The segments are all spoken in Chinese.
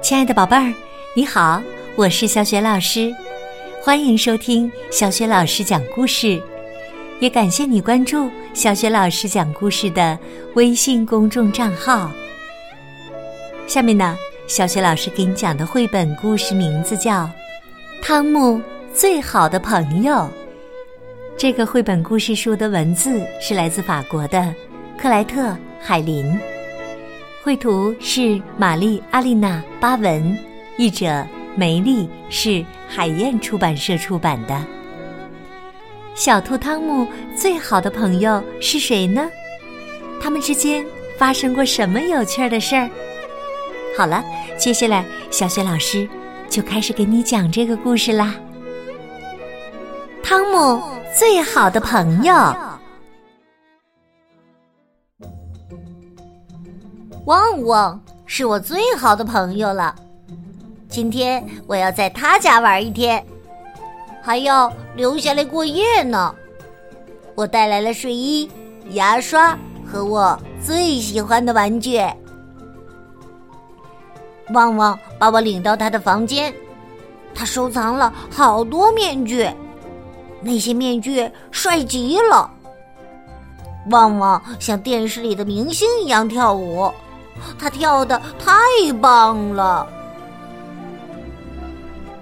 亲爱的宝贝儿，你好，我是小雪老师，欢迎收听小雪老师讲故事，也感谢你关注小雪老师讲故事的微信公众账号。下面呢，小雪老师给你讲的绘本故事名字叫《汤姆最好的朋友》。这个绘本故事书的文字是来自法国的克莱特·海林。绘图是玛丽·阿丽娜·巴文，译者梅丽，是海燕出版社出版的。小兔汤姆最好的朋友是谁呢？他们之间发生过什么有趣的事儿？好了，接下来小雪老师就开始给你讲这个故事啦。汤姆最好的朋友。旺旺是我最好的朋友了，今天我要在他家玩一天，还要留下来过夜呢。我带来了睡衣、牙刷和我最喜欢的玩具。旺旺把我领到他的房间，他收藏了好多面具，那些面具帅极了。旺旺像电视里的明星一样跳舞。他跳的太棒了，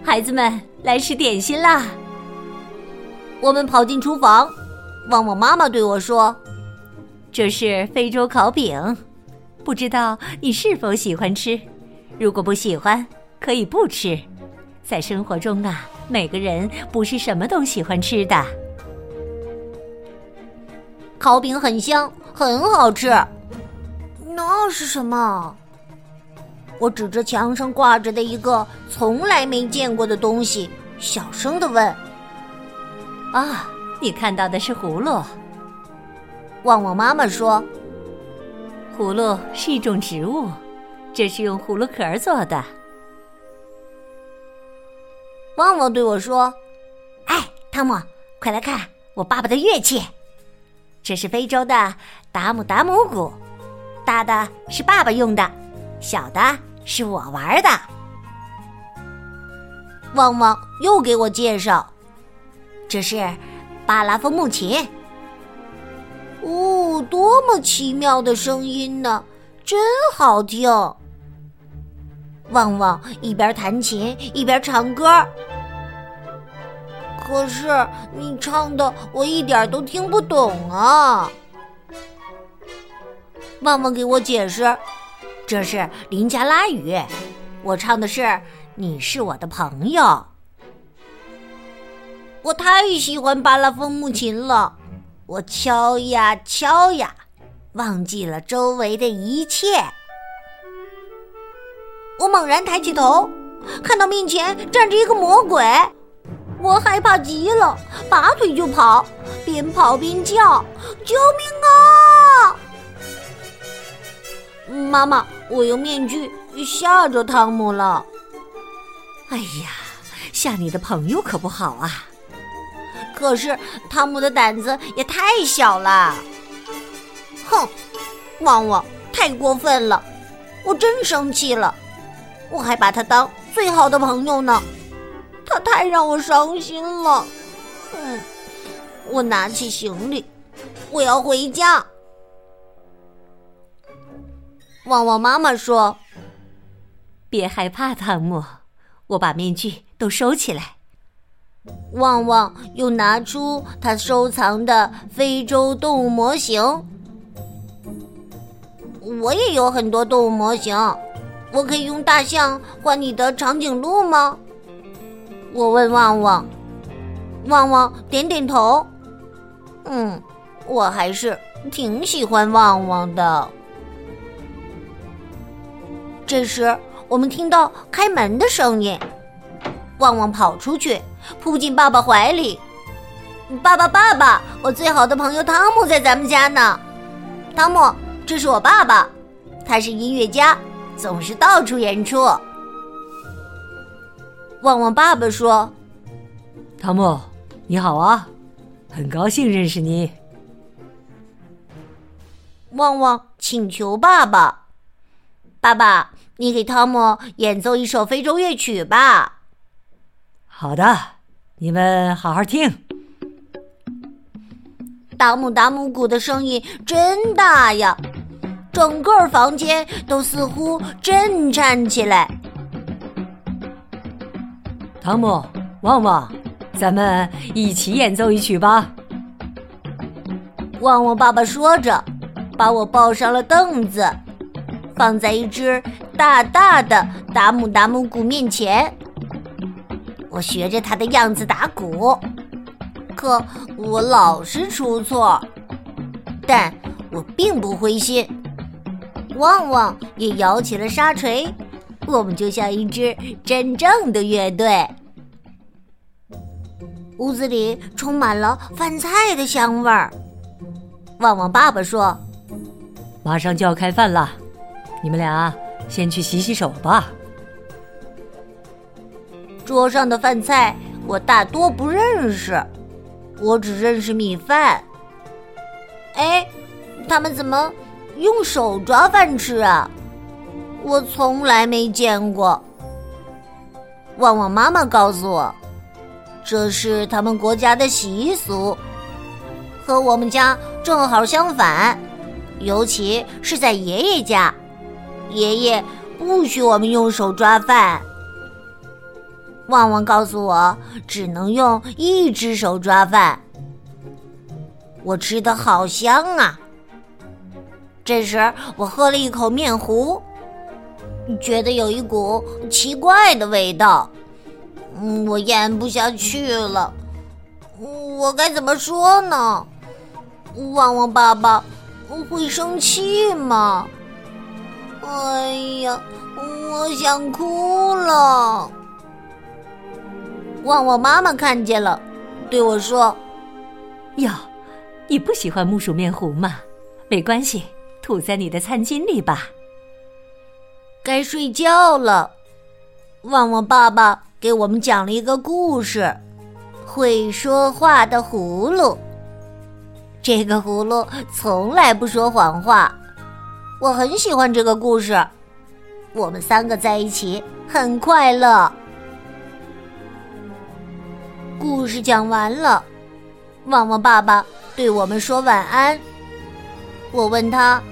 孩子们来吃点心啦！我们跑进厨房，旺旺妈妈对我说：“这是非洲烤饼，不知道你是否喜欢吃？如果不喜欢，可以不吃。在生活中啊，每个人不是什么都喜欢吃的。烤饼很香，很好吃。”那是什么？我指着墙上挂着的一个从来没见过的东西，小声的问：“啊，你看到的是葫芦？”旺旺妈妈说：“葫芦是一种植物，这是用葫芦壳做的。”旺旺对我说：“哎，汤姆，快来看我爸爸的乐器，这是非洲的达姆达姆鼓。”大的是爸爸用的，小的是我玩的。旺旺又给我介绍，这是巴拉风木琴。哦，多么奇妙的声音呢，真好听！旺旺一边弹琴一边唱歌，可是你唱的我一点都听不懂啊。旺旺给我解释，这是林加拉语，我唱的是“你是我的朋友”。我太喜欢巴拉风木琴了，我敲呀敲呀，忘记了周围的一切。我猛然抬起头，看到面前站着一个魔鬼，我害怕极了，拔腿就跑，边跑边叫：“救命啊！”妈妈，我用面具吓着汤姆了。哎呀，吓你的朋友可不好啊！可是汤姆的胆子也太小了。哼，旺旺太过分了，我真生气了。我还把他当最好的朋友呢，他太让我伤心了。嗯，我拿起行李，我要回家。旺旺妈妈说：“别害怕，汤姆，我把面具都收起来。”旺旺又拿出他收藏的非洲动物模型。我也有很多动物模型，我可以用大象换你的长颈鹿吗？我问旺旺，旺旺点点头。嗯，我还是挺喜欢旺旺的。这时，我们听到开门的声音，旺旺跑出去，扑进爸爸怀里。爸爸，爸爸，我最好的朋友汤姆在咱们家呢。汤姆，这是我爸爸，他是音乐家，总是到处演出。旺旺爸爸说：“汤姆，你好啊，很高兴认识你。”旺旺请求爸爸。爸爸，你给汤姆演奏一首非洲乐曲吧。好的，你们好好听。达姆达姆鼓的声音真大呀，整个房间都似乎震颤起来。汤姆，旺旺，咱们一起演奏一曲吧。旺旺爸爸说着，把我抱上了凳子，放在一只大大的达姆达姆鼓面前。我学着他的样子打鼓。可我老是出错，但我并不灰心。旺旺也摇起了沙锤，我们就像一支真正的乐队。屋子里充满了饭菜的香味儿。旺旺爸爸说：“马上就要开饭了，你们俩先去洗洗手吧。”桌上的饭菜我大多不认识。我只认识米饭。哎，他们怎么用手抓饭吃啊？我从来没见过。旺旺妈妈告诉我，这是他们国家的习俗，和我们家正好相反。尤其是在爷爷家，爷爷不许我们用手抓饭。旺旺告诉我，只能用一只手抓饭。我吃的好香啊！这时，我喝了一口面糊，觉得有一股奇怪的味道，嗯，我咽不下去了。我该怎么说呢？旺旺爸爸会生气吗？哎呀，我想哭了。旺旺妈妈看见了，对我说：“哟，你不喜欢木薯面糊吗？没关系，吐在你的餐巾里吧。”该睡觉了。旺旺爸爸给我们讲了一个故事：会说话的葫芦。这个葫芦从来不说谎话。我很喜欢这个故事。我们三个在一起很快乐。故事讲完了，旺旺爸爸对我们说晚安。我问他：“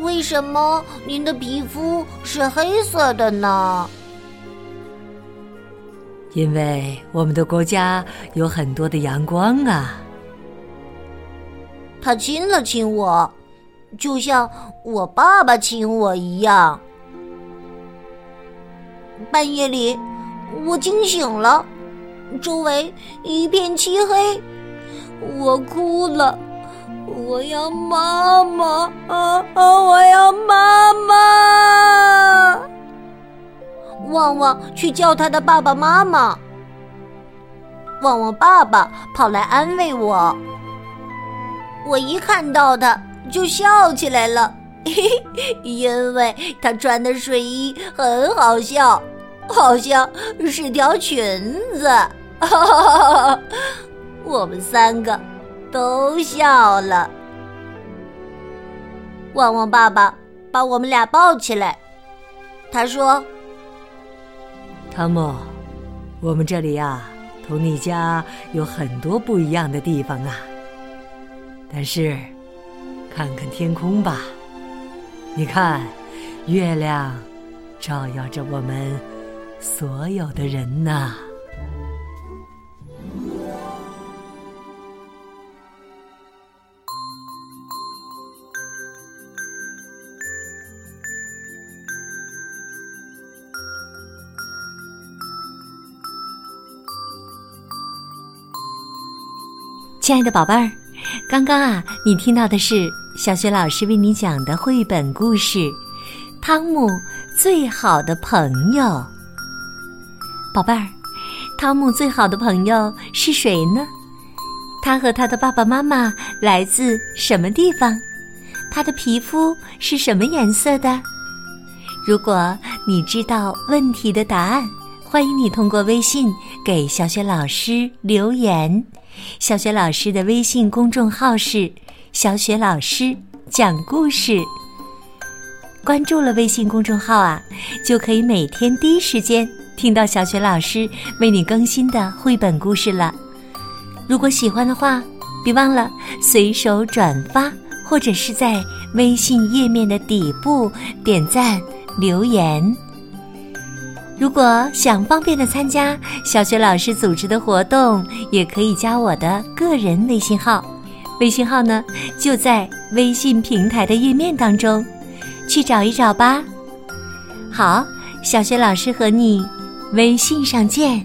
为什么您的皮肤是黑色的呢？”因为我们的国家有很多的阳光啊。他亲了亲我，就像我爸爸亲我一样。半夜里。我惊醒了，周围一片漆黑，我哭了，我要妈妈啊啊！我要妈妈！旺旺去叫他的爸爸妈妈。旺旺爸爸跑来安慰我，我一看到他就笑起来了，嘿嘿，因为他穿的睡衣很好笑。好像是条裙子，我们三个都笑了。旺旺爸爸把我们俩抱起来，他说：“汤姆，我们这里呀，同你家有很多不一样的地方啊。但是，看看天空吧，你看，月亮照耀着我们。”所有的人呐，亲爱的宝贝儿，刚刚啊，你听到的是小雪老师为你讲的绘本故事《汤姆最好的朋友》。宝贝儿，汤姆最好的朋友是谁呢？他和他的爸爸妈妈来自什么地方？他的皮肤是什么颜色的？如果你知道问题的答案，欢迎你通过微信给小雪老师留言。小雪老师的微信公众号是“小雪老师讲故事”。关注了微信公众号啊，就可以每天第一时间听到小雪老师为你更新的绘本故事了。如果喜欢的话，别忘了随手转发，或者是在微信页面的底部点赞留言。如果想方便的参加小学老师组织的活动，也可以加我的个人微信号，微信号呢就在微信平台的页面当中，去找一找吧。好，小学老师和你微信上见。